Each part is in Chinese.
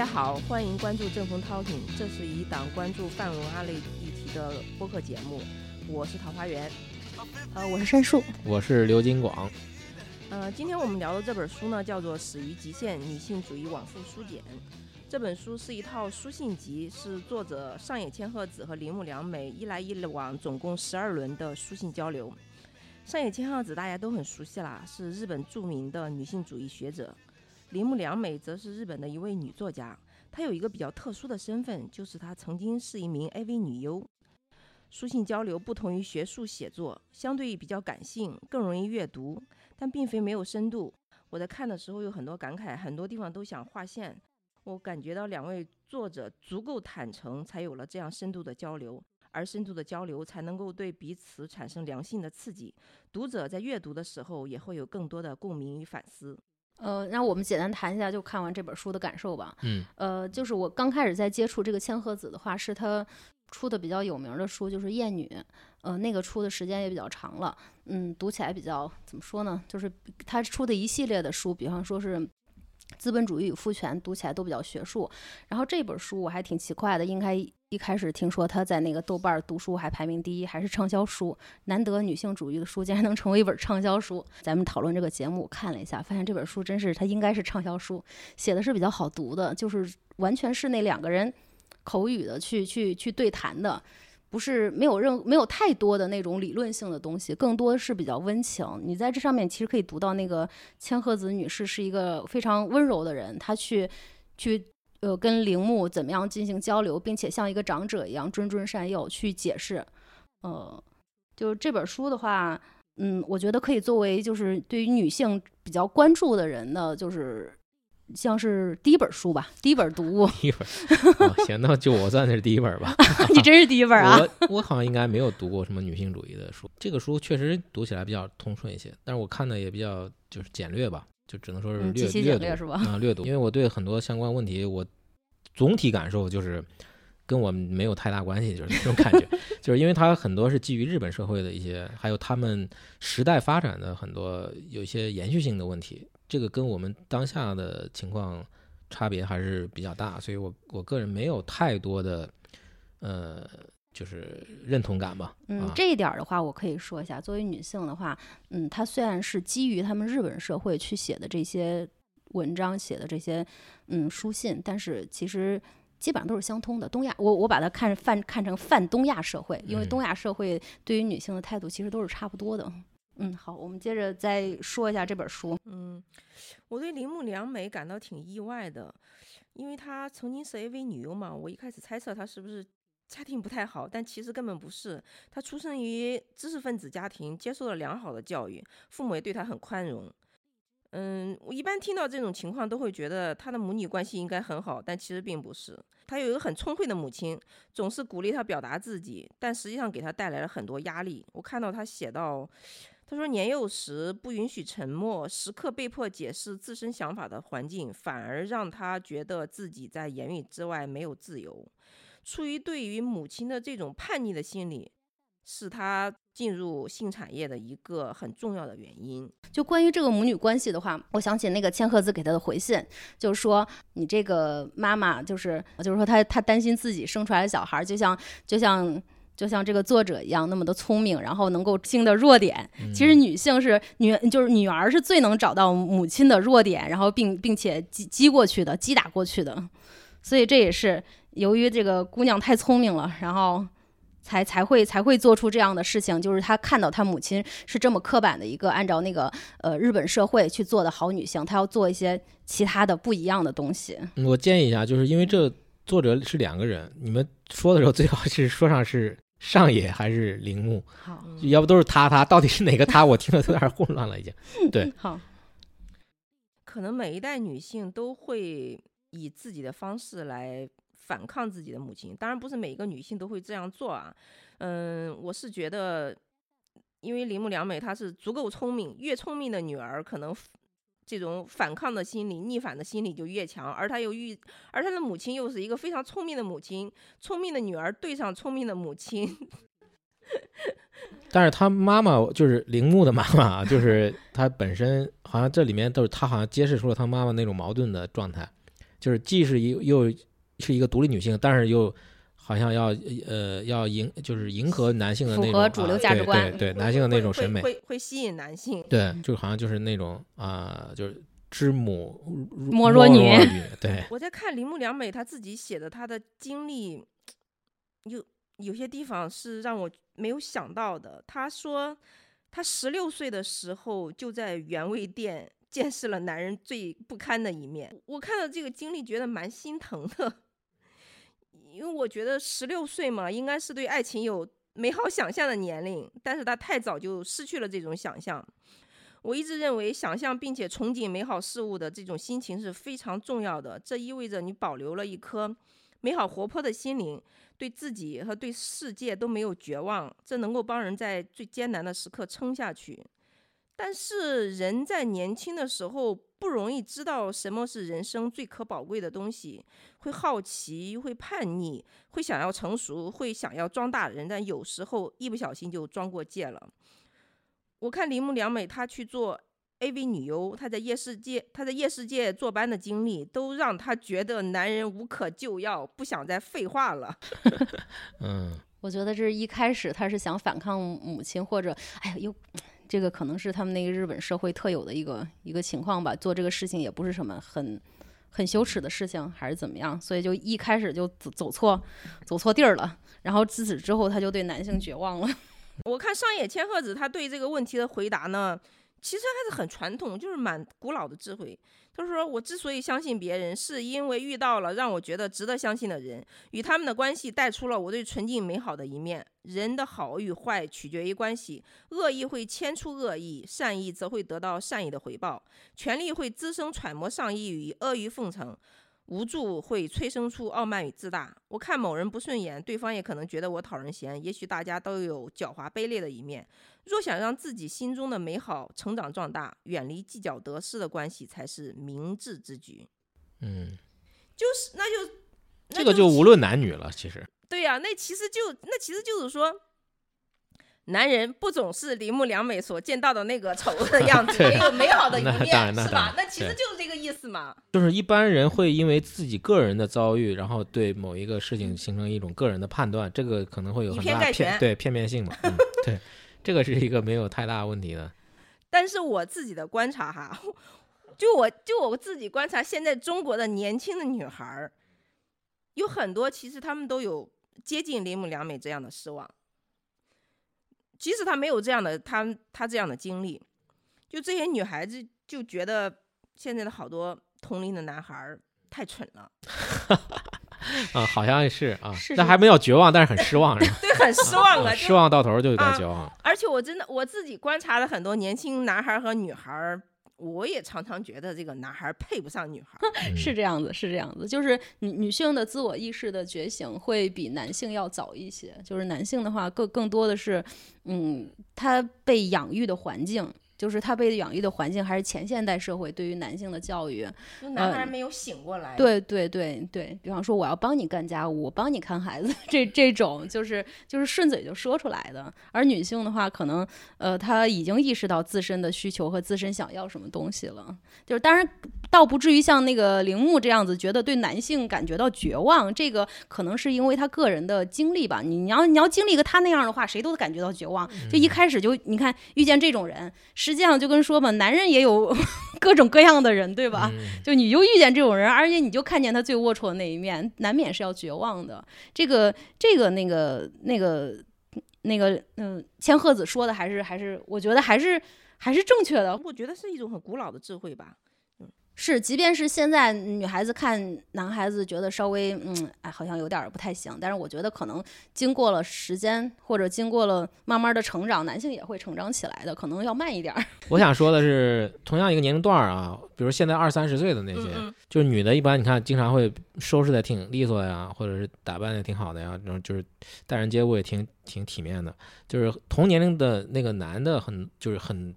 家好，欢迎关注正风涛艇，这是一档关注泛文化类议题的播客节目。我是桃花源，呃，我是申树，我是刘金广。呃，今天我们聊的这本书呢，叫做《始于极限：女性主义往复书简》。这本书是一套书信集，是作者上野千鹤子和铃木良美一来一往，总共十二轮的书信交流。上野千鹤子大家都很熟悉啦，是日本著名的女性主义学者。铃木良美则是日本的一位女作家，她有一个比较特殊的身份，就是她曾经是一名 AV 女优。书信交流不同于学术写作，相对于比较感性，更容易阅读，但并非没有深度。我在看的时候有很多感慨，很多地方都想划线。我感觉到两位作者足够坦诚，才有了这样深度的交流，而深度的交流才能够对彼此产生良性的刺激。读者在阅读的时候也会有更多的共鸣与反思。呃，那我们简单谈一下就看完这本书的感受吧。嗯，呃，就是我刚开始在接触这个千鹤子的话，是他出的比较有名的书，就是《艳女》。呃，那个出的时间也比较长了，嗯，读起来比较怎么说呢？就是他出的一系列的书，比方说是。资本主义与父权读起来都比较学术，然后这本书我还挺奇怪的，应该一开始听说他在那个豆瓣读书还排名第一，还是畅销书，难得女性主义的书竟然能成为一本畅销书。咱们讨论这个节目，看了一下，发现这本书真是它应该是畅销书，写的是比较好读的，就是完全是那两个人口语的去去去对谈的。不是没有任没有太多的那种理论性的东西，更多是比较温情。你在这上面其实可以读到那个千鹤子女士是一个非常温柔的人，她去去呃跟铃木怎么样进行交流，并且像一个长者一样谆谆善诱去解释。呃，就是这本书的话，嗯，我觉得可以作为就是对于女性比较关注的人的，就是。像是第一本书吧，第一本读物。第一本，行，那就我算是第一本吧。你真是第一本啊！我我好像应该没有读过什么女性主义的书。这个书确实读起来比较通顺一些，但是我看的也比较就是简略吧，就只能说是略略读是吧？啊，略读，因为我对很多相关问题，我总体感受就是跟我没有太大关系，就是那种感觉，就是因为它很多是基于日本社会的一些，还有他们时代发展的很多有一些延续性的问题。这个跟我们当下的情况差别还是比较大，所以我我个人没有太多的呃，就是认同感吧。嗯，这一点的话，我可以说一下。作为女性的话，嗯，她虽然是基于他们日本社会去写的这些文章、写的这些嗯书信，但是其实基本上都是相通的。东亚，我我把它看泛看成泛东亚社会，因为东亚社会对于女性的态度其实都是差不多的。嗯，好，我们接着再说一下这本书。嗯，我对铃木良美感到挺意外的，因为她曾经是 AV 女优嘛。我一开始猜测她是不是家庭不太好，但其实根本不是。他出生于知识分子家庭，接受了良好的教育，父母也对他很宽容。嗯，我一般听到这种情况都会觉得他的母女关系应该很好，但其实并不是。他有一个很聪慧的母亲，总是鼓励他表达自己，但实际上给他带来了很多压力。我看到他写到。他说，年幼时不允许沉默，时刻被迫解释自身想法的环境，反而让他觉得自己在言语之外没有自由。出于对于母亲的这种叛逆的心理，是他进入性产业的一个很重要的原因。就关于这个母女关系的话，我想起那个千鹤子给他的回信，就是说你这个妈妈，就是就是说她她担心自己生出来的小孩，就像就像。就像这个作者一样那么的聪明，然后能够性的弱点。其实女性是女，就是女儿是最能找到母亲的弱点，然后并并且击击过去的，击打过去的。所以这也是由于这个姑娘太聪明了，然后才才会才会做出这样的事情。就是她看到她母亲是这么刻板的一个按照那个呃日本社会去做的好女性，她要做一些其他的不一样的东西。我建议一下，就是因为这作者是两个人，你们说的时候最好是说上是。上野还是铃木？好，要不都是他他，到底是哪个他？我听得有点混乱了，已经。对，好。可能每一代女性都会以自己的方式来反抗自己的母亲，当然不是每一个女性都会这样做啊。嗯，我是觉得，因为铃木良美她是足够聪明，越聪明的女儿可能。这种反抗的心理、逆反的心理就越强，而他又遇，而他的母亲又是一个非常聪明的母亲，聪明的女儿对上聪明的母亲。但是他妈妈就是铃木的妈妈，就是 他本身好像这里面都是他好像揭示出了他妈妈那种矛盾的状态，就是既是一又是一个独立女性，但是又好像要呃要迎就是迎合男性的那种符合主流啊价值观对对对男性的那种审美，会会会吸引男性。对，就好像就是那种啊、就是知母莫若女女，对，我在看铃木良美她自己写的她的经历，有有些地方是让我没有想到的。她说，她十六岁的时候就在原味店见识了男人最不堪的一面。我看到这个经历，觉得蛮心疼的，因为我觉得十六岁嘛，应该是对爱情有美好想象的年龄，但是他太早就失去了这种想象。我一直认为，想象并且憧憬美好事物的这种心情是非常重要的。这意味着你保留了一颗美好活泼的心灵，对自己和对世界都没有绝望，这能够帮人在最艰难的时刻撑下去。但是人在年轻的时候不容易知道什么是人生最可宝贵的东西，会好奇，会叛逆，会想要成熟，会想要装大人，但有时候一不小心就装过界了。我看铃木良美她去做 AV 女优，她在夜世界，她在夜世界坐班的经历，都让她觉得男人无可救药，不想再废话了。嗯我觉得这是一开始她是想反抗母亲，或者哎呀，又这个可能是他们那个日本社会特有的一个一个情况吧。做这个事情也不是什么很很羞耻的事情，还是怎么样，所以就一开始就走走错走错地儿了。然后自此之后，他就对男性绝望了。我看上野千鹤子他对这个问题的回答呢，其实还是很传统，就是蛮古老的智慧。就是说：“我之所以相信别人，是因为遇到了让我觉得值得相信的人，与他们的关系带出了我对纯净美好的一面。人的好与坏取决于关系，恶意会牵出恶意，善意则会得到善意的回报。权力会滋生揣摩上意与阿谀奉承。”无助会催生出傲慢与自大。我看某人不顺眼，对方也可能觉得我讨人嫌。也许大家都有狡猾卑劣的一面。若想让自己心中的美好成长壮大，远离计较得失的关系才是明智之举。嗯，就是，那就那这个就无论男女了，其实，对呀、那其实就那其实就是说，男人不总是铃木良美所见到的那个丑恶的样子，对也有美好的一面？是吧那其实就是这个意思嘛。就是一般人会因为自己个人的遭遇，然后对某一个事情形成一种个人的判断，这个可能会有以很大对片面性嘛。嗯，对，这个是一个没有太大问题的。但是我自己的观察哈，就我就我自己观察，现在中国的年轻的女孩儿，有很多其实她们都有接近铃木良美这样的失望。即使她没有这样的她她这样的经历，就这些女孩子就觉得现在的好多同龄的男孩儿太蠢了，啊，好像是啊，是是但还没有绝望，但是很失望，是吧？对，很失望了。失望到头就有点啊绝望。而且我真的我自己观察了很多年轻男孩儿和女孩儿，我也常常觉得这个男孩配不上女孩。是这样子，是这样子，就是女女性的自我意识的觉醒会比男性要早一些。就是男性的话，更更多的是，嗯，他被养育的环境，就是他被养育的环境，还是前现代社会对于男性的教育。就男孩没有醒过来。对对对对，比方说我要帮你干家务，我帮你看孩子，这这种就是就是顺嘴就说出来的。而女性的话，可能呃，她已经意识到自身的需求和自身想要什么东西了。就是当然，倒不至于像那个铃木这样子，觉得对男性感觉到绝望。这个可能是因为他个人的经历吧。你你要你要经历一个他那样的话，谁都感觉到绝望。就一开始就你看遇见这种人，实际上就跟说嘛，男人也有 各种各样的人，对吧？嗯就你就遇见这种人，而且你就看见他最龌龊的那一面，难免是要绝望的。这个这个那个那个那个嗯，千鹤子说的还是还是，我觉得还是还是正确的。我觉得是一种很古老的智慧吧。是，即便是现在女孩子看男孩子觉得稍微嗯，哎，好像有点儿不太行，但是我觉得可能经过了时间或者经过了慢慢的成长，男性也会成长起来的，可能要慢一点儿。我想说的是，同样一个年龄段儿啊，比如现在二三十岁的那些，嗯就是女的，一般你看经常会收拾的挺利索呀，或者是打扮的挺好的呀，然后就是待人接物也挺挺体面的。就是同年龄的那个男的很就是很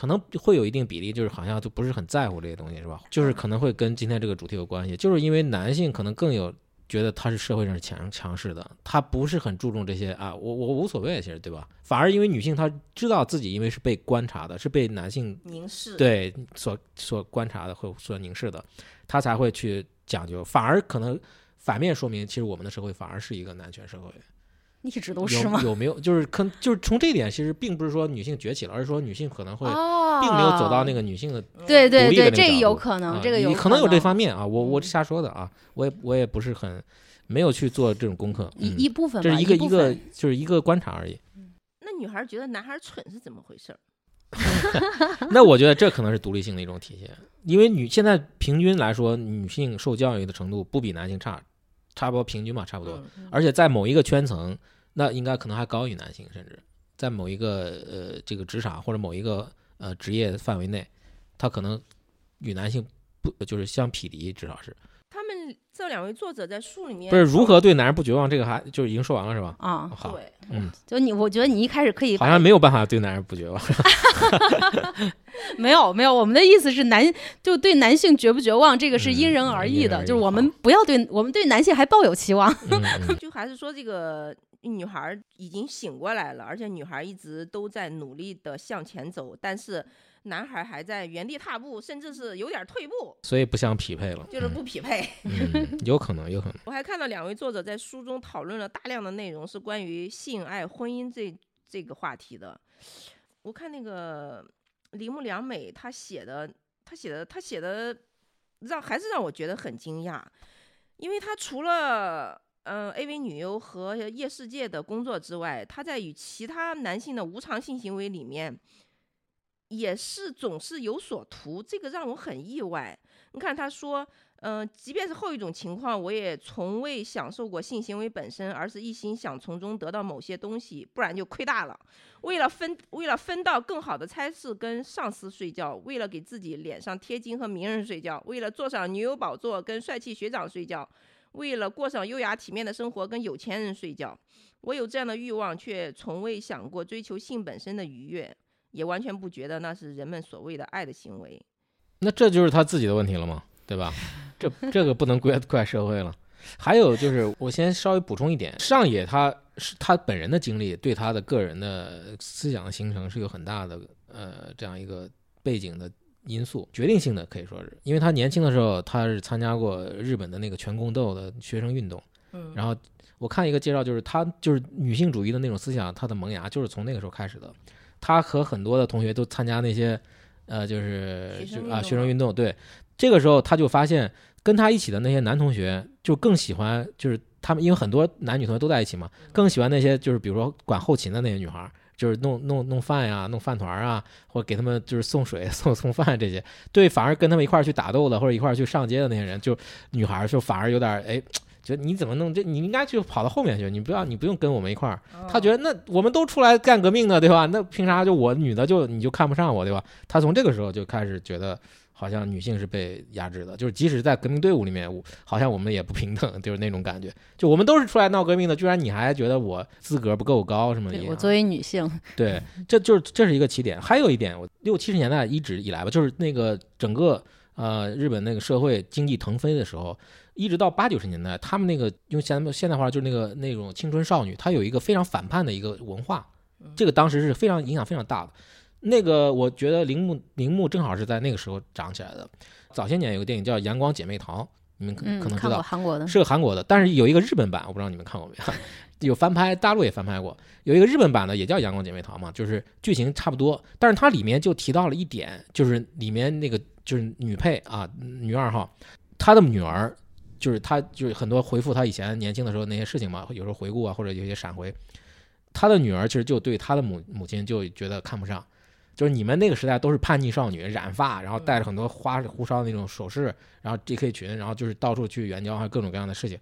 可能会有一定比例，就是好像就不是很在乎这些东西，是吧？就是可能会跟今天这个主题有关系，就是因为男性可能更有。觉得他是社会上是强强势的，他不是很注重这些啊，我我无所谓，其实对吧？反而因为女性她知道自己因为是被观察的，是被男性凝视。，对所所观察的或所凝视的，她才会去讲究，反而可能反面说明，其实我们的社会反而是一个男权社会。一直都是吗？有有没有就是可就是从这一点，其实并不是说女性崛起了，而是说女性可能会哦，并没有走到那个女性的对对独立的对，这有可能，啊这个有你可能有这方面啊，我我嗯瞎说的啊，我也我也不是很没有去做这种功课，嗯一一部分，这是一个部一个就是一个观察而已。那女孩觉得男孩蠢是怎么回事？那我觉得这可能是独立性的一种体现，因为女现在平均来说，女性受教育的程度不比男性差，差不多平均嘛，差不多。嗯而且在某一个圈层，那应该可能还高于男性，甚至在某一个呃这个职场或者某一个呃职业范围内，他可能与男性不就是相匹敌，至少是他们这两位作者在书里面不是如何对男人不绝望？这个还就已经说完了是吧？啊，好，对，嗯，就你，我觉得你一开始可以好像没有办法对男人不绝望。没有没有，我们的意思是男就对男性绝不绝望，这个是因人嗯而异的，就是我们不要对我们对男性还抱有期望。嗯嗯 就还是说这个女孩儿已经醒过来了，而且女孩儿一直都在努力的向前走，但是男孩儿还在原地踏步，甚至是有点儿退步，所以不相匹配了。就是不匹配。有可能，有可能。我还看到两位作者在书中讨论了大量的内容，是关于性爱、婚姻这这个话题的。我看那个铃木良美她写的，她写的，她写的让还是让我觉得很惊讶，因为她除了嗯 AV 女优和夜世界的工作之外，她在与其他男性的无偿性行为里面，也是总是有所图，这个让我很意外。你看他说。嗯、即便是后一种情况，我也从未享受过性行为本身，而是一心想从中得到某些东西，不然就亏大了。为了分，为了分到更好的差事跟上司睡觉，为了给自己脸上贴金和名人睡觉，为了坐上女友宝座跟帅气学长睡觉，为了过上优雅体面的生活跟有钱人睡觉。我有这样的欲望，却从未想过追求性本身的愉悦，也完全不觉得那是人们所谓的爱的行为。那这就是他自己的问题了嘛，对吧？这 这个不能怪怪社会了。还有就是，我先稍微补充一点，上野他是他本人的经历，对他的个人的思想的形成是有很大的呃这样一个背景的因素，决定性的可以说是，因为他年轻的时候他是参加过日本的那个全共斗的学生运动，嗯然后我看一个介绍，就是他就是女性主义的那种思想，他的萌芽就是从那个时候开始的。他和很多的同学都参加那些，呃，就是就啊学生运动。对，这个时候他就发现，跟他一起的那些男同学就更喜欢，就是他们因为很多男女同学都在一起嘛，更喜欢那些就是比如说管后勤的那些女孩儿。就是弄弄弄饭呀，弄饭团儿啊，或者给他们就是送水、送送饭这些，对，反而跟他们一块儿去打斗的，或者一块儿去上街的那些人，就女孩儿就反而有点儿哎，觉得你怎么弄这？你应该就跑到后面去，你不要你不用跟我们一块儿。他觉得得那我们都出来干革命的，对吧？那凭啥就我女的就你就看不上我，对吧？他从这个时候就开始觉得，好像女性是被压制的，就是即使在革命队伍里面，我好像我们也不平等，就是那种感觉。就我们都是出来闹革命的，居然你还觉得我资格不够高什么一样？对我作为女性，对，这就是这是一个起点。还有一点，我六七十年代一直以来吧，就是那个整个呃日本那个社会经济腾飞的时候，一直到八九十年代，他们那个用现现代话就是那个那种青春少女，她有一个非常反叛的一个文化，这个当时是非常影响非常大的。那个我觉得铃木铃木正好是在那个时候长起来的。早些年有个电影叫《阳光姐妹淘》，你们可嗯，可能知道，韩国的，是个韩国的，但是有一个日本版，我不知道你们看过没有？有翻拍，大陆也翻拍过。有一个日本版的也叫《阳光姐妹淘》嘛，就是剧情差不多，但是它里面就提到了一点，就是里面那个就是女配啊，女二号，她的女儿，就是他就是很多回复他以前年轻的时候那些事情嘛，有时候回顾啊，或者有些闪回，他的女儿其实就对他的母母亲就觉得看不上。就是你们那个时代都是叛逆少女，染发，然后戴着很多花里胡哨的那种首饰，然后 JK 裙，然后就是到处去援交，还有各种各样的事情。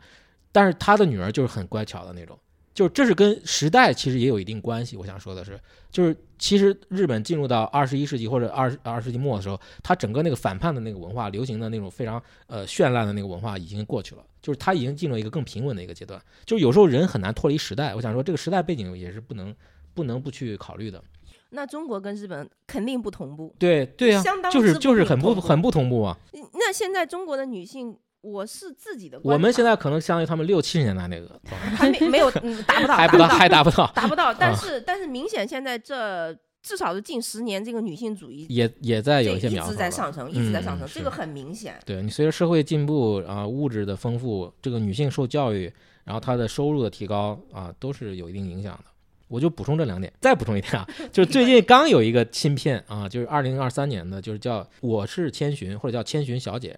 但是他的女儿就是很乖巧的那种，就是这是跟时代其实也有一定关系。我想说的是，就是其实日本进入到二十一世纪或者二二世纪末的时候，它整个那个反叛的那个文化，流行的那种非常呃绚烂的那个文化已经过去了，就是它已经进入一个更平稳的一个阶段。就是有时候人很难脱离时代，我想说这个时代背景也是不能不能不去考虑的。那中国跟日本肯定不同步。对对呀、相当就是就是很不很不同步啊。嗯那现在中国的女性，我是自己的，我们现在可能相当于他们六七十年代那个，还没没有嗯达不到，还不到，还达不到。达不到，但啊是但是明显现在这至少是近十年这个女性主义也也在有一直一些苗头了在上升，一直在上升，这个很明显。对你随着社会进步啊，物质的丰富，这个女性受教育，然后她的收入的提高啊，都是有一定影响的。我就补充这两点，再补充一点啊，就是最近刚有一个新片啊，就是二零二三年的，就是叫《我是千寻》或者叫《千寻小姐》，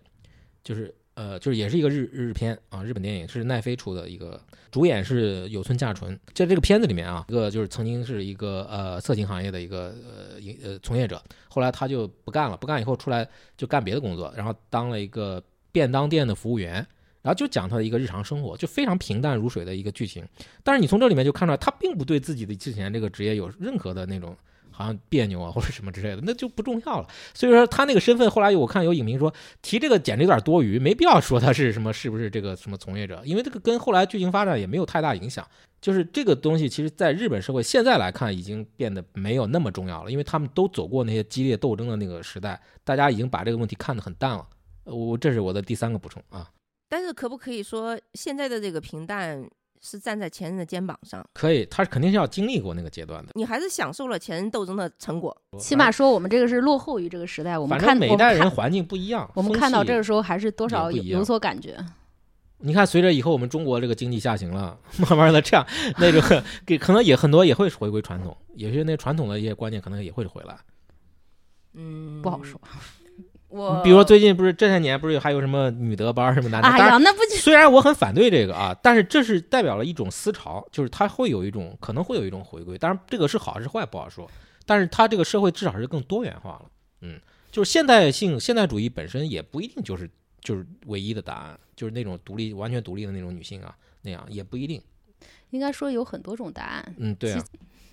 就是呃，就是也是一个日日片啊，日本电影是奈飞出的一个，主演是有村架纯。在这个片子里面啊，一个就是曾经是一个呃色情行业的一个呃营呃从业者，后来他就不干了，不干以后出来就干别的工作，然后当了一个便当店的服务员。然后就讲他的一个日常生活，就非常平淡如水的一个剧情。但是你从这里面就看出来，他并不对自己的之前这个职业有任何的那种好像别扭啊或者什么之类的，那就不重要了。所以说他那个身份，后来我看有影评说提这个简直有点多余，没必要说他是什么是不是这个什么从业者，因为这个跟后来剧情发展也没有太大影响。就是这个东西，其实在日本社会现在来看，已经变得没有那么重要了，因为他们都走过那些激烈斗争的那个时代，大家已经把这个问题看得很淡了。我这是我的第三个补充啊。但是可不可以说，现在的这个平淡是站在前人的肩膀上？可以，他肯定是要经历过那个阶段的。你还是享受了前人斗争的成果。起码说我们这个是落后于这个时代，我们看每一代人环境不一样，我们看到这个时候还是多少有有所感觉。你看，随着以后我们中国这个经济下行了，慢慢的这样，那个给可能也很多也会回归传统，有些那传统的一些观念可能也会回来。嗯，不好说。我比如说最近不是这些年不是还有什么女德班什么男的，哎呀，那不虽然我很反对这个啊，但是这是代表了一种思潮，就是它会有一种可能会有一种回归，当然这个是好是坏不好说，但是它这个社会至少是更多元化了，嗯，就是现代性现代主义本身也不一定就是就是唯一的答案，就是那种独立完全独立的那种女性啊那样也不一定，应该说有很多种答案。嗯，对啊，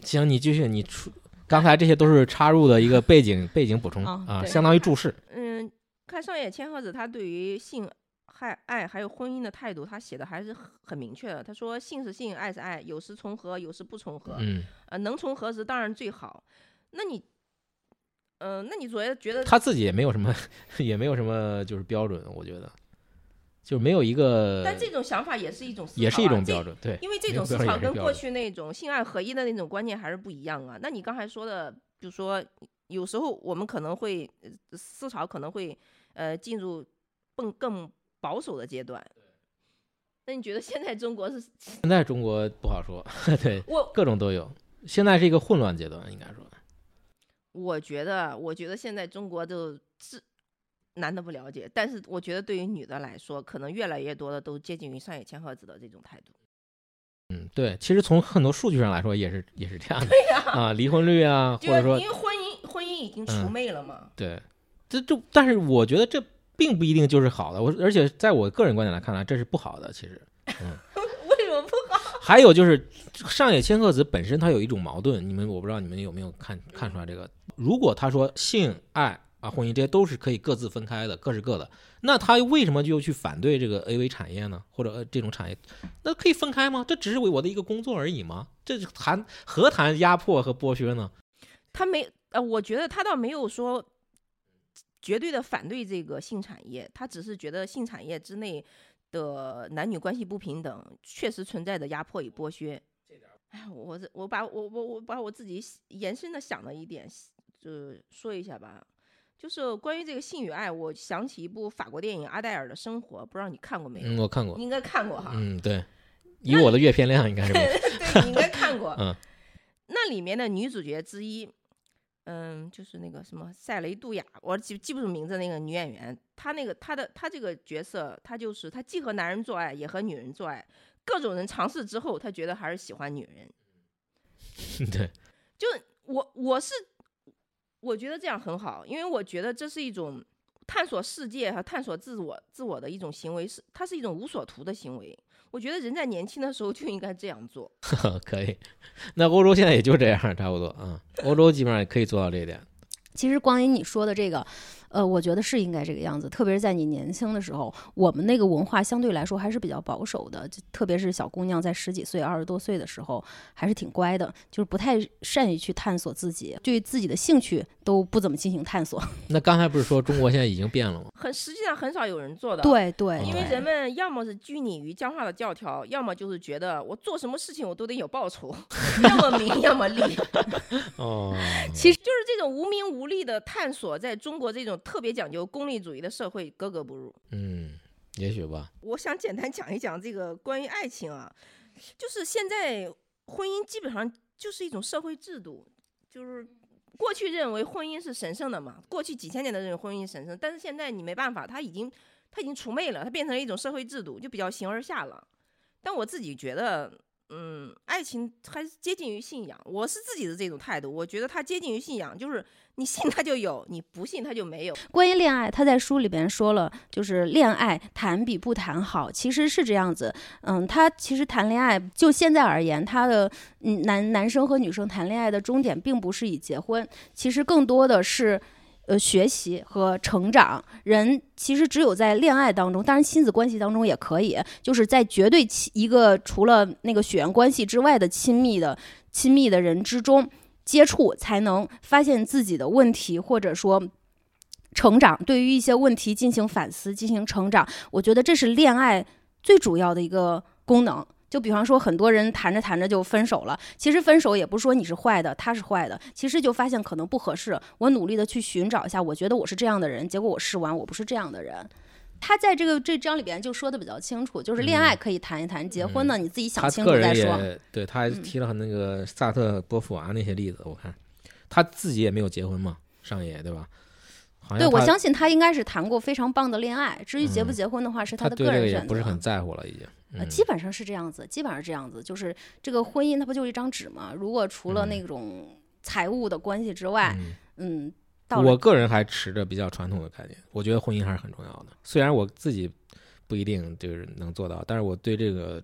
行，你继续，你出刚才这些都是插入的一个背景背景补充啊相当于注释，嗯，看上野千鹤子，她对于性、爱爱还有婚姻的态度，她写的还是很很明确的。她说，性是性，爱是爱，有时重合，有时不重合。嗯，呃，能重合时当然最好。那你，呃，那你觉得觉得他自己也没有什么 也没有什么就是标准，我觉得就没有一个，但这种想法也是一种思也是一种标准，对，因为这种思考跟过去那种性爱合一的那种观念还是不一样啊。那你刚才说的，比如说，有时候我们可能会呃思潮可能会呃进入更更保守的阶段。那你觉得现在中国是？现在中国不好说，对，我各种都有。现在是一个混乱阶段，应该说，我觉得，我觉得现在中国就是男的不了解，但是我觉得对于女的来说，可能越来越多的都接近于上野千鹤子的这种态度。嗯，对，其实从很多数据上来说，也是也是这样的对呀、啊，离婚率啊，或者说因为婚姻婚姻已经除嗯魅了嘛。对，这就但是我觉得这并不一定就是好的，我而且在我个人观点来看来，这是不好的。其实 为什么不好？还有就是上野千鹤子本身她有一种矛盾，你们我不知道你们有没有看看出来这个？如果他说性爱啊婚姻这些都是可以各自分开的，各是各的，那他为什么就去反对这个 AV 产业呢？或者呃这种产业，那可以分开吗？这只是为我的一个工作而已吗？这谈何谈压迫和剥削呢？他没呃，我觉得他倒没有说绝对的反对这个性产业，他只是觉得性产业之内的男女关系不平等确实存在着压迫与剥削。哎，我这我把我我我把我自己延伸的想了一点，就说一下吧。就是关于这个性与爱，我想起一部法国电影《阿黛尔的生活》，不知道你看过没有？嗯，我看过你，应该看过哈。嗯，对，以我的阅片量应该是 对，你应该看过。嗯，那里面的女主角之一，嗯，就是那个什么塞雷杜雅，我记记不住名字那个女演员，她那个她的她这个角色，她就是她既和男人做爱，也和女人做爱，各种人尝试之后，她觉得还是喜欢女人。对，就我我是我觉得这样很好，因为我觉得这是一种探索世界和探索自我自我的一种行为，是它是一种无所图的行为。我觉得人在年轻的时候就应该这样做。可以。那欧洲现在也就这样，差不多啊。欧洲基本上也可以做到这一点。其实关于你说的这个，呃，我觉得是应该这个样子，特别是在你年轻的时候，我们那个文化相对来说还是比较保守的，就特别是小姑娘在十几岁、二十多岁的时候，还是挺乖的，就是不太善于去探索自己，对自己的兴趣都不怎么进行探索。那刚才不是说中国现在已经变了吗？很实际上很少有人做的。。对对，因为人们要么是拘泥于僵化的教条，要么就是觉得我做什么事情我都得有报酬，要么名要么利，哦，其实就是这种无名无利的探索，在中国这种特别讲究功利主义的社会格格不入。嗯，也许吧。我想简单讲一讲这个关于爱情啊，就是现在婚姻基本上就是一种社会制度，就是过去认为婚姻是神圣的嘛，过去几千年的认为婚姻神圣，但是现在你没办法，它已经它已经除魅了，它变成了一种社会制度，就比较形而下了。但我自己觉得，嗯，爱情还是接近于信仰，我是自己的这种态度，我觉得它接近于信仰，就是你信它就有，你不信它就没有。关于恋爱，他在书里边说了，就是恋爱谈比不谈好，其实是这样子。嗯，他其实谈恋爱，就现在而言，他的男男生和女生谈恋爱的终点并不是以结婚，其实更多的是。呃，学习和成长，人其实只有在恋爱当中，当然亲子关系当中也可以，就是在绝对亲一个除了那个血缘关系之外的亲密的亲密的人之中接触，才能发现自己的问题，或者说成长，对于一些问题进行反思、进行成长，我觉得这是恋爱最主要的一个功能。就比方说，很多人谈着谈着就分手了，其实分手也不是说你是坏的，他是坏的，其实就发现可能不合适。我努力的去寻找一下，我觉得我是这样的人，结果我试完我不是这样的人。他在这个这章里边就说的比较清楚，就是恋爱可以谈一谈，结婚呢你自己想清楚再说。也对，他还嗯提了很那个萨特、波伏娃那些例子，我看他自己也没有结婚嘛，上野对吧？对，我相信他应该是谈过非常棒的恋爱。至于结不嗯结婚的话，是他的个个人选择。也不是很在乎了，已经。呃，嗯基本上是这样子，基本上是这样子，就是这个婚姻它不就是一张纸吗？如果除了那种财务的关系之外，嗯嗯，到我个人还持着比较传统的概念，我觉得婚姻还是很重要的。虽然我自己不一定就是能做到，但是我对这个，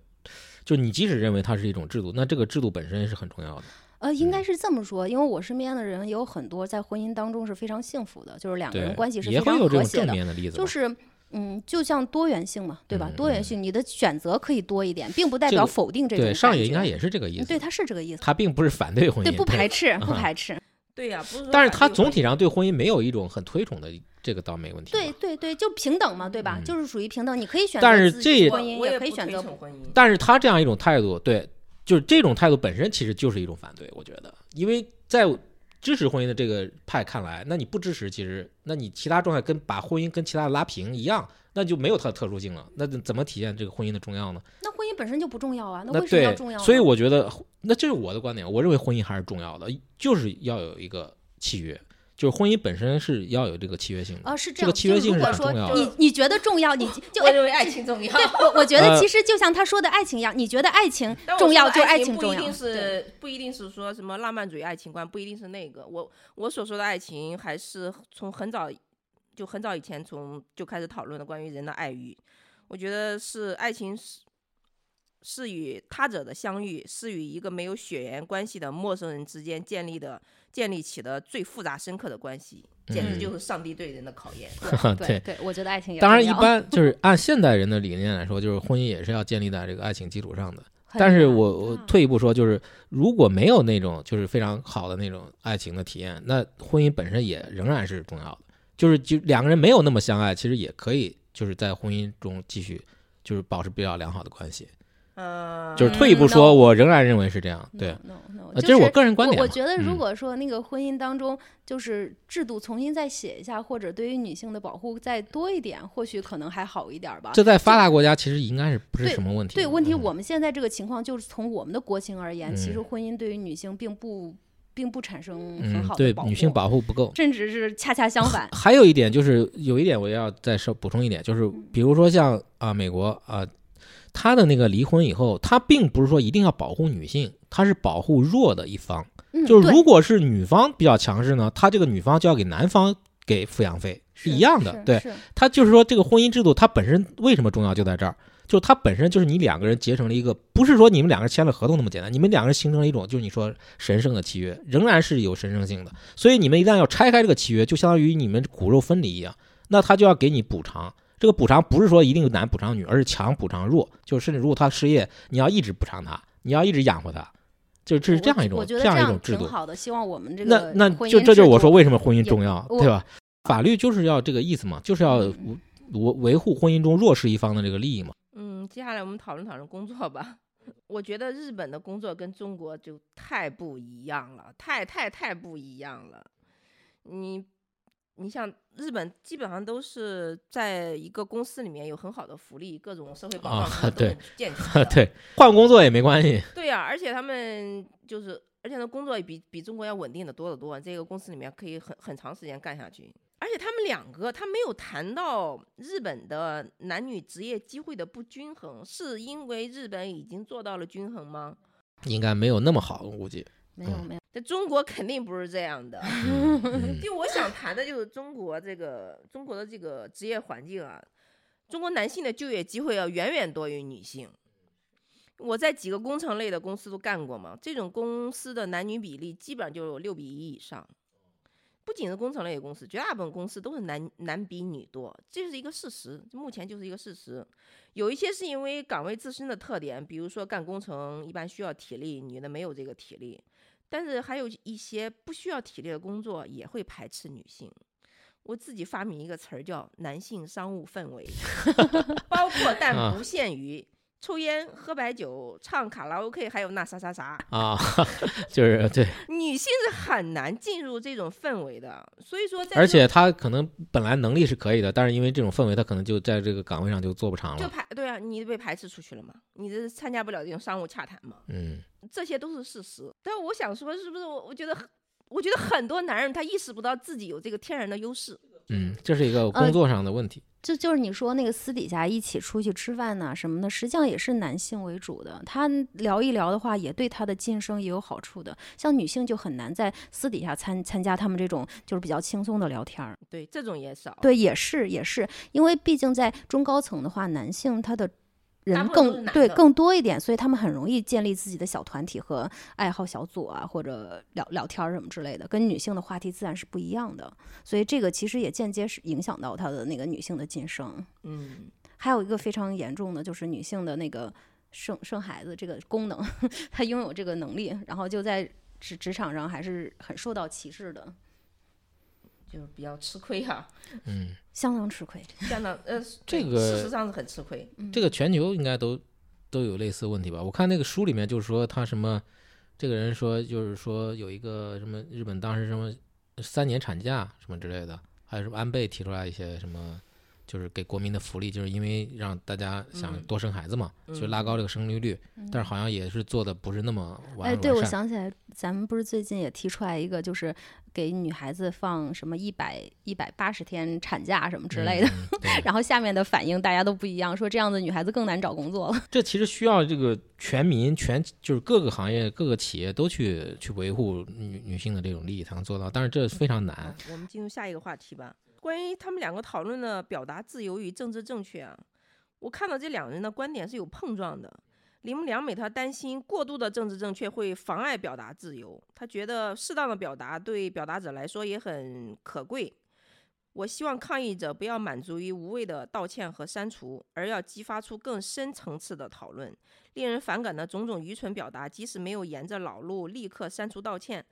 就你即使认为它是一种制度，那这个制度本身是很重要的。呃，应该嗯是这么说，因为我身边的人也有很多在婚姻当中是非常幸福的，就是两个人关系，是也非常会有这种正和谐的，面的例子，就是。嗯，就像多元性嘛，对吧？多元性，你的选择可以多一点，并不代表否定这种对上野应该也是这个意思。对，他是这个意思，他并不是反对婚姻，对，不排斥，不啊排斥。对呀、不是但是他总体上对婚姻没有一种很推崇的，这个倒没问题。对对对，就平等嘛，对吧？嗯就是属于平等，你可以选择但是自己这婚姻，我也可以选择不婚姻。但是他这样一种态度，对，就是这种态度本身其实就是一种反对，我觉得，因为在支持婚姻的这个派看来，那你不支持，其实那你其他状态跟把婚姻跟其他的拉平一样，那就没有它的特殊性了。那怎么体现这个婚姻的重要呢？那婚姻本身就不重要啊，那那为什么要重要，呢？所以我觉得，那这是我的观点，我认为婚姻还是重要的，就是要有一个契约，就是婚姻本身是要有这个契约性的。啊，是这个样。就契约性是如果说很重要的你你觉得重要，你就哎我认为爱情重要。对我我觉得呃其实就像他说的爱情一样，你觉得爱情重要，就爱不一定情重要。对是不一定是说什么浪漫主义爱情观，不一定是那个。我我所说的爱情，还是从很早就很早以前从就开始讨论的关于人的爱欲。我觉得是爱情是是与他者的相遇，是与一个没有血缘关系的陌生人之间建立的建立起的最复杂深刻的关系，简直嗯就是上帝对人的考验。对对，我觉得爱情也当然，一般 就是按现代人的理念来说，就是婚姻也是要建立在这个爱情基础上的。但是我我嗯退一步说，就是如果没有那种就是非常好的那种爱情的体验，那婚姻本身也仍然是重要的。就是就两个人没有那么相爱，其实也可以就是在婚姻中继续就是保持比较良好的关系。嗯，就是退一步嗯说我仍然认为是这样。对，no no no，呃，就这是我个人观点。我我觉得，如嗯果说那个婚姻当中，就是制度重新再写一下，或者对于女性的保护再多一点，或许可能还好一点吧。这在发达国家其实应该是不是什么问题的？对，问题嗯我们现在这个情况就是从我们的国情而言，其实嗯婚姻对于女性并不并不产生很嗯好的保对女性护保护不够。甚至是恰恰相反。还有一点就是，有一点我要再说补充一点，就是嗯比如说像啊、美国啊、他的那个离婚以后，他并不是说一定要保护女性，他是保护弱的一方。嗯，就是如果是女方比较强势呢，他这个女方就要给男方给抚养费，是一样的。对，他就是说这个婚姻制度它本身为什么重要就在这儿，就它本身就是你两个人结成了一个，不是说你们两个人签了合同那么简单，你们两个人形成了一种就是你说神圣的契约，仍然是有神圣性的。所以你们一旦要拆开这个契约，就相当于你们骨肉分离一样，那他就要给你补偿。这个补偿不是说一定男补偿女，而是强补偿弱，就甚至如果他失业，你要一直补偿他，你要一直养活他，就这是这样一种我觉得样一种制度。好的，希望我们这那个那就这就是我说为什么婚姻重要，对吧？法律就是要这个意思嘛，就是要嗯维维护婚姻中弱势一方的这个利益嘛。嗯，接下来我们讨论讨论工作吧。我觉得日本的工作跟中国就太不一样了，太太太不一样了。你你像日本，基本上都是在一个公司里面有很好的福利，各种社会保啊障什么 都对很健全 的。对，换工作也没关系。对呀、而且他们就是，而且那工作也比比中国要稳定的多得多。这个公司里面可以很很长时间干下去。而且他们两个，他没有谈到日本的男女职业机会的不均衡，是因为日本已经做到了均衡吗？应该没有那么好，我估计。嗯没有没有，在中国肯定不是这样的。就我想谈的就是中国这个中国的这个职业环境啊，中国男性的就业机会要远远多于女性。我在几个工程类的公司都干过嘛，这种公司的男女比例基本上就有六比一以上。不仅是工程类的公司，绝大部分公司都是男男比女多，这是一个事实，目前就是一个事实。有一些是因为岗位自身的特点，比如说干工程一般需要体力，女的没有这个体力。但是还有一些不需要体力的工作也会排斥女性。我自己发明一个词儿叫“男性商务氛围 ”，包括但啊不限于抽烟、喝白酒、唱卡拉 OK，还有那啥啥啥。啊，就是对，女性是很难进入这种氛围的，所以说在而且她可能本来能力是可以的，但是因为这种氛围，她可能就在这个岗位上就做不长了就。排对啊，你被排斥出去了嘛，你这参加不了这种商务洽谈嘛。嗯，这些都是事实。但我想说，是不是我我觉得很，我觉得很多男人他意识不到自己有这个天然的优势。嗯，这是一个工作上的问题。就就是你说那个私底下一起出去吃饭呐、什么的，实际上也是男性为主的。他聊一聊的话，也对他的晋升也有好处的。像女性就很难在私底下参参加他们这种就是比较轻松的聊天儿。对，这种也少。对，也是也是，因为毕竟在中高层的话，男性他的人更对更多一点，所以他们很容易建立自己的小团体和爱好小组啊，或者聊聊天儿什么之类的，跟女性的话题自然是不一样的。所以这个其实也间接是影响到他的那个女性的晋升。嗯，还有一个非常严重的就是女性的那个生生孩子这个功能，她拥有这个能力，然后就在职职场上还是很受到歧视的，就是比较吃亏哈、嗯，相当吃亏。相当呃，这个事实上是很吃亏。这个全球应该都都有类似问题吧？我看那个书里面就是说他什么，这个人说就是说有一个什么日本当时什么三年产假什么之类的，还有什么安倍提出来一些什么。就是给国民的福利，就是因为让大家想嗯多生孩子嘛，就拉高这个生育率，但是好像也是做的不是那么完哎，对，我。想起来，咱们不是最近也提出来一个，就是给女孩子放什么一百一百八十天产假什么之类的，然后下面的反应大家都不一样，说这样子女孩子更难找工作了。这其实需要这个全民全就是各个行业各个企业都去去维护女女性的这种利益才能做到，但是这非常难啊。我们进入下一个话题吧。关于他们两个讨论的表达自由与政治正确啊，我看到这两人的观点是有碰撞的。铃木良美她担心过度的政治正确会妨碍表达自由，她觉得适当的表达对表达者来说也很可贵。我希望抗议者不要满足于无谓的道歉和删除，而要激发出更深层次的讨论。令人反感的种种愚蠢表达，即使没有沿着老路立刻删除道歉，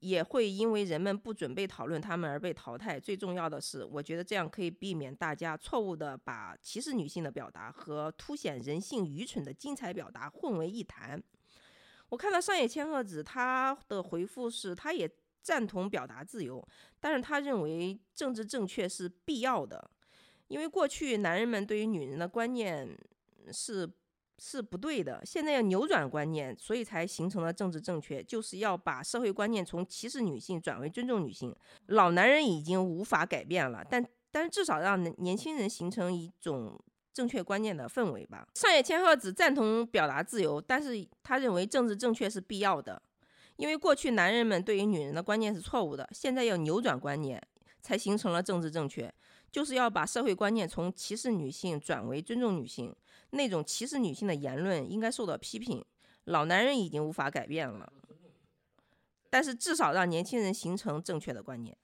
也会因为人们不准备讨论他们而被淘汰。最重要的是，我觉得这样可以避免大家错误的把歧视女性的表达和凸显人性愚蠢的精彩表达混为一谈。我看到上野千鹤子他的回复是，他也赞同表达自由，但是他认为政治正确是必要的，因为过去男人们对于女人的观念是是不对的，现在要扭转观念，所以才形成了政治正确，就是要把社会观念从歧视女性转为尊重女性。老男人已经无法改变了，但但是至少让年轻人形成一种正确观念的氛围吧。上野千鹤子赞同表达自由，但是他认为政治正确是必要的，因为过去男人们对于女人的观念是错误的，现在要扭转观念，才形成了政治正确。就是要把社会观念从歧视女性转为尊重女性。那种歧视女性的言论应该受到批评。老男人已经无法改变了，但是至少让年轻人形成正确的观念。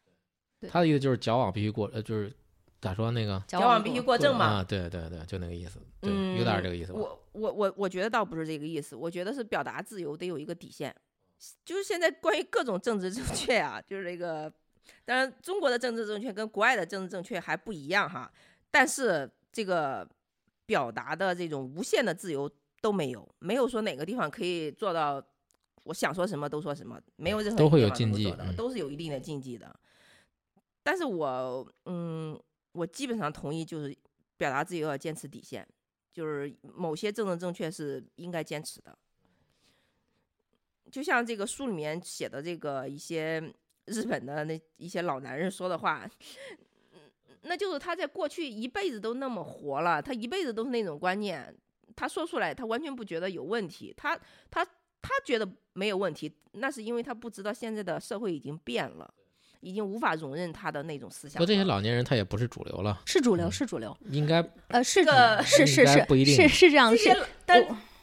他的意思就是矫枉必须过，呃，就是咋说那个矫矫枉必须过正嘛。啊，对对对，就那个意思，对，嗯，有点这个意思吧。我我我我觉得倒不是这个意思，我觉得是表达自由得有一个底线。就是现在关于各种政治正确啊，就是这个，当然中国的政治正确跟国外的政治正确还不一样哈，但是这个表达的这种无限的自由。都没有，没有说哪个地方可以做到，我想说什么都说什么，没有任何都会有禁忌的，都是有一定的禁忌的。但是我，嗯，我基本上同意，就是表达自由要坚持底线，就是某些政治正确是应该坚持的。就像这个书里面写的这个一些日本的那一些老男人说的话，那就是他在过去一辈子都那么活了，他一辈子都是那种观念。他说出来，他完全不觉得有问题，他他他觉得没有问题，那是因为他不知道现在的社会已经变了，已经无法容忍他的那种思想。说这些老年人他也不是主流了，是主流，是主流，应该呃是个是是是不一定是是这样的，是但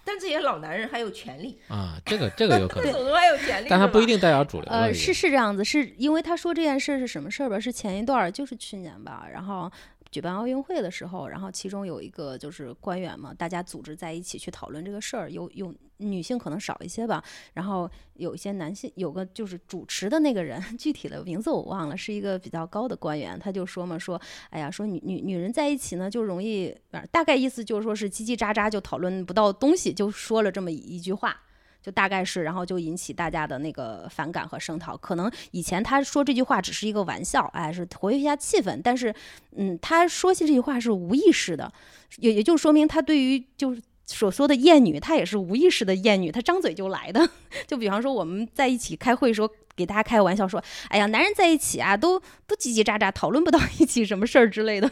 但这些老男人还有权利啊，这个这个有可能，手中还有权利，但他不一定代表主流。呃，是是这样子，是因为他说这件事是什么事儿吧？是前一段就是去年吧，然后。举办奥运会的时候，然后其中有一个就是官员嘛，大家组织在一起去讨论这个事儿，有有女性可能少一些吧，然后有一些男性，有个就是主持的那个人，具体的名字我忘了，是一个比较高的官员，他就说嘛，说，哎呀，说女女女人在一起呢就容易，大概意思就是说是叽叽喳喳就讨论不到东西，就说了这么一句话。就大概是，然后就引起大家的那个反感和声讨。可能以前他说这句话只是一个玩笑，哎，是活跃一下气氛。但是，嗯，他说起这句话是无意识的，也也就说明他对于就是所说的厌女，她也是无意识的厌女，她张嘴就来的。就比方说我们在一起开会时候，给大家开个玩笑说，哎呀，男人在一起啊，都都叽叽喳喳，讨论不到一起什么事儿之类的。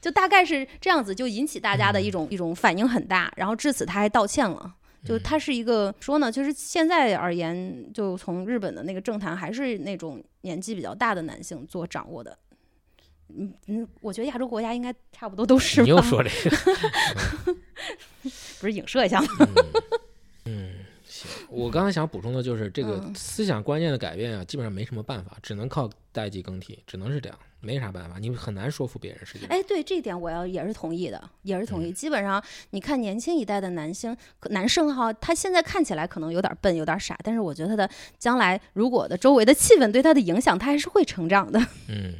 就大概是这样子，就引起大家的一种一种反应很大。然后至此他还道歉了。就他是一个说呢，就是现在而言，就从日本的那个政坛，还是那种年纪比较大的男性做掌握的。嗯嗯，我觉得亚洲国家应该差不多都是。你又说这个，不是影射一下吗？嗯，行。我刚才想补充的就是这个思想观念的改变啊，基本上没什么办法，只能靠代际更替，只能是这样。没啥办法，你很难说服别人。实际哎，对这一点我要也是同意的，也是同意。基本上你看年轻一代的男性男生哈，他现在看起来可能有点笨，有点傻，但是我觉得他的将来如果的周围的气氛对他的影响，他还是会成长的。嗯，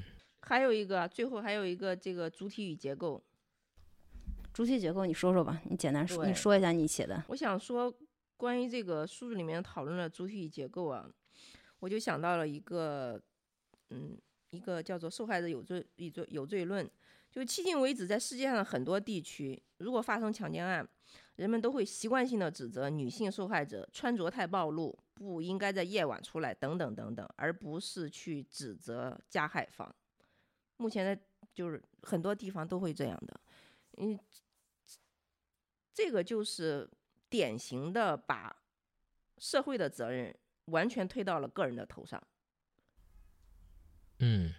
还有一个，最后还有一个这个主体与结构。主体结构，你说说吧，你简单说，你说一下你写的。我想说关于这个书里面讨论的主体与结构啊，我就想到了一个，嗯。一个叫做受害者有罪有罪有罪论，就迄今为止，在世界上很多地区，如果发生强奸案，人们都会习惯性的指责女性受害者穿着太暴露，不应该在夜晚出来等等等等，而不是去指责加害方。目前的，就是很多地方都会这样的，嗯，这个就是典型的把社会的责任完全推到了个人的头上。嗯，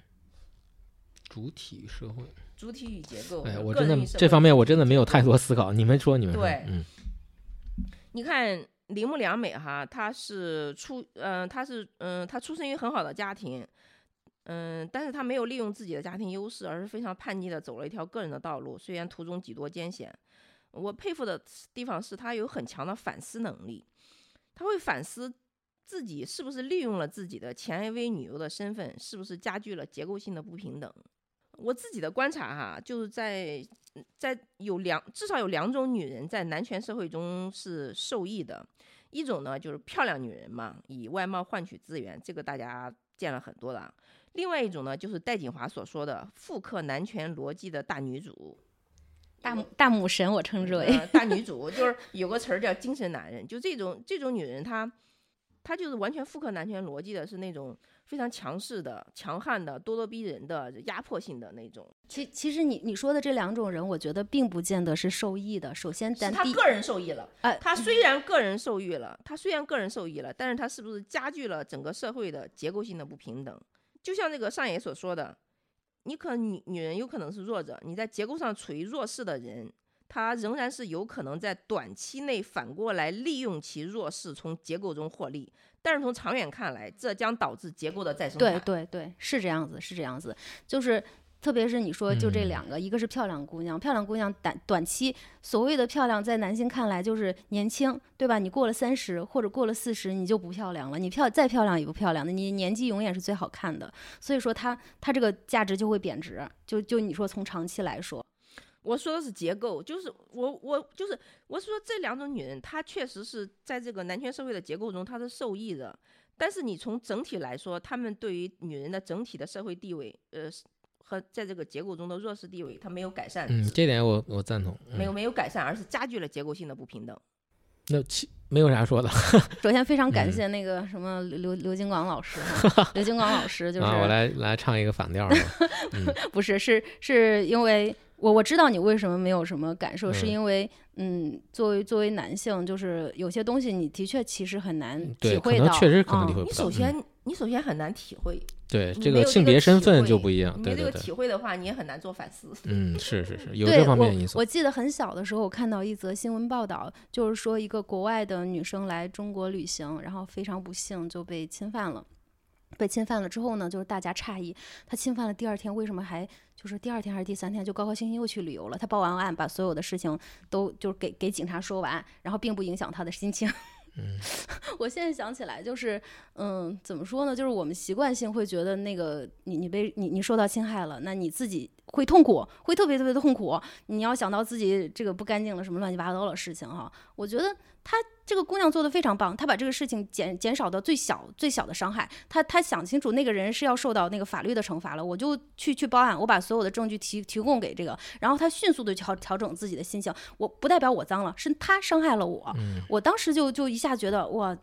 主体与社会，主体与结构。哎，我真的这方面我真的没有太多思考。你们说，你们对，嗯，你看铃木良美哈，她是出，嗯，她是，嗯，她出生于很好的家庭，嗯，但是他没有利用自己的家庭优势，而是非常叛逆的走了一条个人的道路。虽然途中几多艰险，我佩服的地方是他有很强的反思能力，他会反思。自己是不是利用了自己的前 AV 女优的身份，是不是加剧了结构性的不平等？我自己的观察哈，就是在在有两至少有两种女人在男权社会中是受益的，一种呢就是漂亮女人嘛，以外貌换取资源，这个大家见了很多了；另外一种呢就是戴锦华所说的复刻男权逻辑的大女主，大大母神，我称之为大女主，就是有个词儿叫精神男人，就这种这种女人她。她就是完全复刻男权逻辑的，是那种非常强势的、强悍的、咄咄逼人的、压迫性的那种。其其实你你说的这两种人，我觉得并不见得是受益的。首先，他个人受益了。呃，他虽然个人受益了，他虽然个人受益了，但是他是不是加剧了整个社会的结构性的不平等？就像那个上野所说的，你可女女人有可能是弱者，你在结构上处于弱势的人，他仍然是有可能在短期内反过来利用其弱势，从结构中获利。但是从长远看来，这将导致结构的再生对。对对，是这样子，是这样子，就是。特别是你说就这嗯两个，一个是漂亮姑娘，漂亮姑娘短短期所谓的漂亮，在男性看来就是年轻，对吧？你过了三十或者过了四十，你就不漂亮了。你漂再漂亮也不漂亮的，你年纪永远是最好看的。所以说它它这个价值就会贬值。就就你说从长期来说，我说的是结构，就是我我就是我是说这两种女人，她确实是在这个男权社会的结构中，她是受益的。但是你从整体来说，她们对于女人的整体的社会地位，呃，和在这个结构中的弱势地位，它没有改善，嗯，这点我我赞同。嗯没有没有改善，而是加剧了结构性的不平等。那其没有啥说的 首先非常感嗯谢那个什么刘刘刘金广老师，刘金广老师就是、啊，我来来唱一个反调吧。嗯不是，是是因为我我知道你为什么没有什么感受，是嗯因为嗯，作为作为男性，就是有些东西你的确其实很难体对，可会到，能确实可能体会不到。你首先你首先很难体会，对你没有这个性别身份就不一样。你没这个体会的话，你也很难做反思。嗯，是是是，有这方面的因素我。记得很小的时候，我看到一则新闻报道，就是说一个国外的女生来中国旅行，然后非常不幸就被侵犯了。被侵犯了之后呢，就是大家诧异，她侵犯了第二天为什么还就是第二天还是第三天就高高兴兴又去旅游了？她报完案，把所有的事情都就是给给警察说完，然后并不影响她的心情。嗯 我现在想起来，就是，嗯，怎么说呢？就是我们习惯性会觉得那个你你被你你受到侵害了，那你自己会痛苦，会特别特别的痛苦。你要想到自己这个不干净了什么乱七八糟的事情哈，我觉得她这个姑娘做的非常棒，她把这个事情减减少到最小最小的伤害。她她想清楚那个人是要受到那个法律的惩罚了，我就去去报案，我把所有的证据提提供给这个，然后她迅速的调调整自己的心情。我不代表我脏了，是她伤害了我。嗯我当时就就一下觉得哇，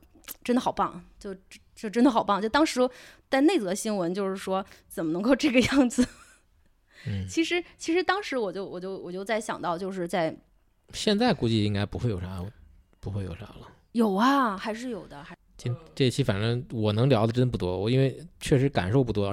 真的好棒，就就真的好棒。就当时，在那则新闻就是说，怎么能够这个样子？嗯，其实其实当时我就我就我就在想到，就是在现在估计应该不会有啥，不会有啥了。有啊，还是有的，还今这期反正我能聊的真不多，我因为确实感受不多。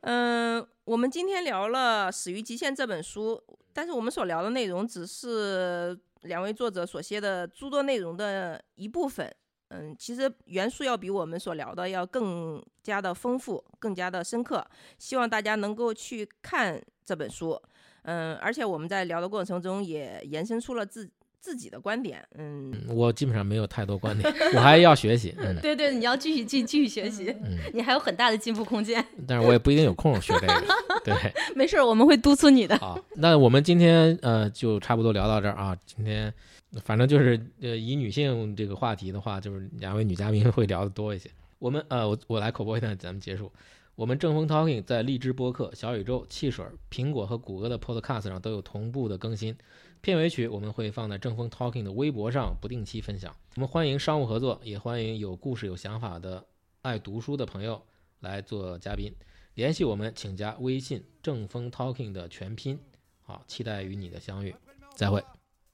嗯，我们今天聊了《始于极限》这本书，但是我们所聊的内容只是两位作者所写的诸多内容的一部分。嗯，其实元素要比我们所聊的要更加的丰富，更加的深刻。希望大家能够去看这本书。嗯，而且我们在聊的过程中也延伸出了自自己的观点。嗯，嗯我基本上没有太多观点，我还要学习。嗯对对，你要继续继继续学习，嗯，你还有很大的进步空间。但是我也不一定有空学这个。对，没事儿，我们会督促你的。好，那我们今天呃就差不多聊到这儿啊。今天反正就是呃以女性这个话题的话，就是两位女嘉宾会聊的多一些。我们呃我我来口播一段，咱们结束。我们正风 Talking 在荔枝播客、小宇宙、汽水、苹果和谷歌的 Podcast 上都有同步的更新。片尾曲我们会放在正风 Talking 的微博上不定期分享。我们欢迎商务合作，也欢迎有故事、有想法的爱读书的朋友来做嘉宾。联系我们，请加微信“正风 Talking” 的全拼。好，期待与你的相遇，再会。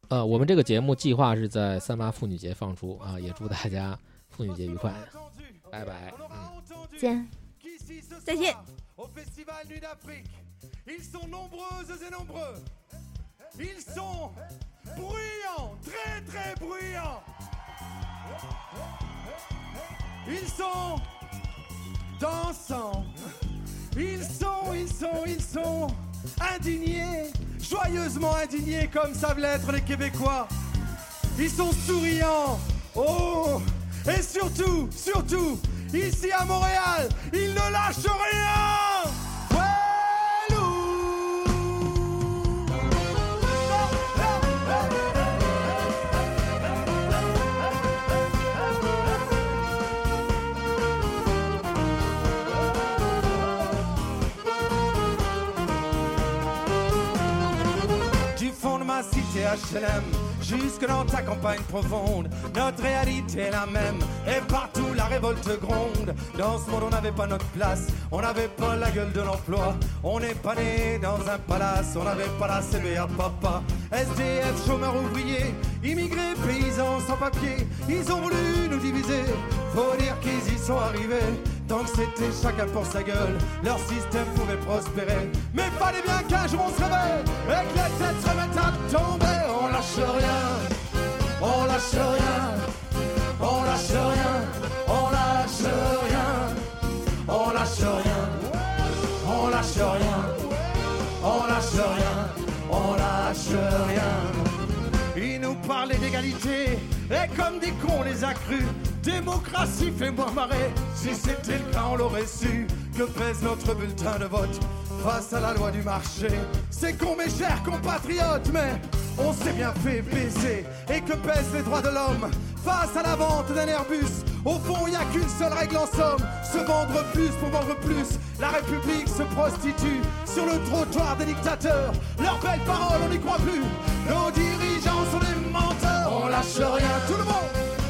呃，我们这个节目计划是在三八妇女节放出啊，也祝大家妇女节愉快，拜拜。嗯。见。再见。Ils sont bruyants, très très bruyants. Ils sont dansants. Ils sont, ils sont, ils sont indignés, joyeusement indignés comme savent l'être les Québécois. Ils sont souriants. Oh Et surtout, surtout, ici à Montréal, ils ne lâchent rien Jusque dans ta campagne profonde. Notre réalité est la même Et partout la révolte gronde. Dans ce monde on n'avait pas notre place On n'avait pas la gueule de l'emploi. On n'est pas né dans un palace On n'avait pas la CBA papa. SDF, chômeurs ouvriers Immigrés, paysans sans papier. Ils ont voulu nous diviser. Faut dire qu'ils y sont arrivés Tant que c'était chacun pour sa gueule, leur système pouvait prospérer. Mais fallait bien qu'un jour on se réveille et que les têtes se remettent à tomber. On lâche rien, on lâche rien, on lâche rien, on lâche rien, on lâche rien, on lâche rien, on lâche rien, on lâche rien. Ils nous parlaient d'égalité et comme des cons on les a crus. Démocratie fait-moi marrer. Si c'était le cas, on l'aurait su. Que pèse notre bulletin de vote face à la loi du marché? C'est con, mes chers compatriotes, mais on s'est bien fait baiser. Et que pèsent les droits de l'homme face à la vente d'un Airbus? Au fond, il n'y a qu'une seule règle en somme se vendre plus pour vendre plus. La République se prostitue sur le trottoir des dictateurs. Leurs belles paroles, on n'y croit plus. Nos dirigeants sont des menteurs. On lâche rien, tout le monde.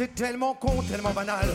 C'est tellement con, tellement banal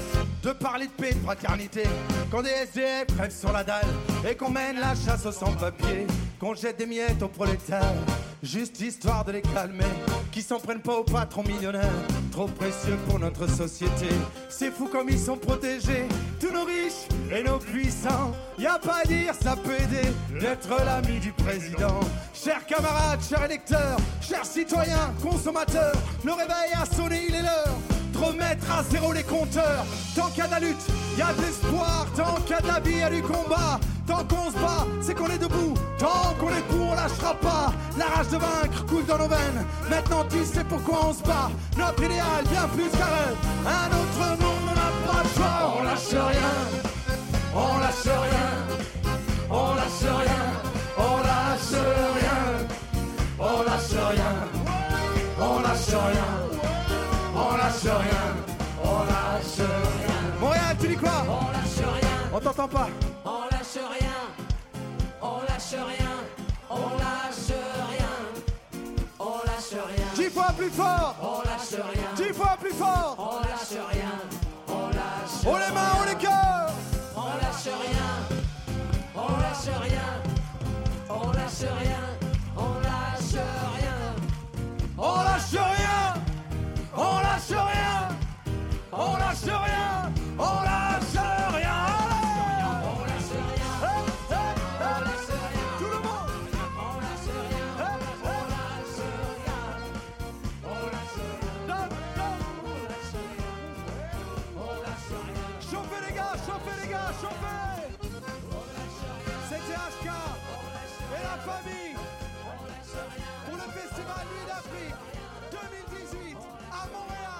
de parler de paix, de fraternité. Quand des SDF crèvent sur la dalle et qu'on mène la chasse aux sans-papiers, qu'on jette des miettes aux prolétaires, juste histoire de les calmer. Qui s'en prennent pas aux patrons millionnaires, trop précieux pour notre société. C'est fou comme ils sont protégés, tous nos riches et nos puissants. Y a pas à dire, ça peut aider d'être l'ami du président. Chers camarades, chers électeurs, chers citoyens, consommateurs, le réveil a sonné, il est l'heure remettre à zéro les compteurs. Tant qu'il y a de la lutte, il y a de l'espoir. Tant qu'il y a de la vie, il y a du combat. Tant qu'on se bat, c'est qu'on est debout. Tant qu'on est debout, on lâchera pas. La rage de vaincre coule dans nos veines. Maintenant, tu sais pourquoi on se bat. Notre idéal, bien plus qu'un rêve. Un autre monde, on n'a pas de choix. On lâche rien. On lâche rien. On lâche rien. On lâche rien. On lâche rien. On lâche rien. T'entend pas. on lâche rien, on lâche rien, on lâche rien, on lâche rien, Dix fois plus fort. on lâche rien, Dix fois plus fort. on lâche rien, on lâche On les mains, on les cœurs. on lâche rien, on lâche rien, on lâche rien, on lâche rien, On lâche rien. Nuit d'Afrique 2018 à Montréal.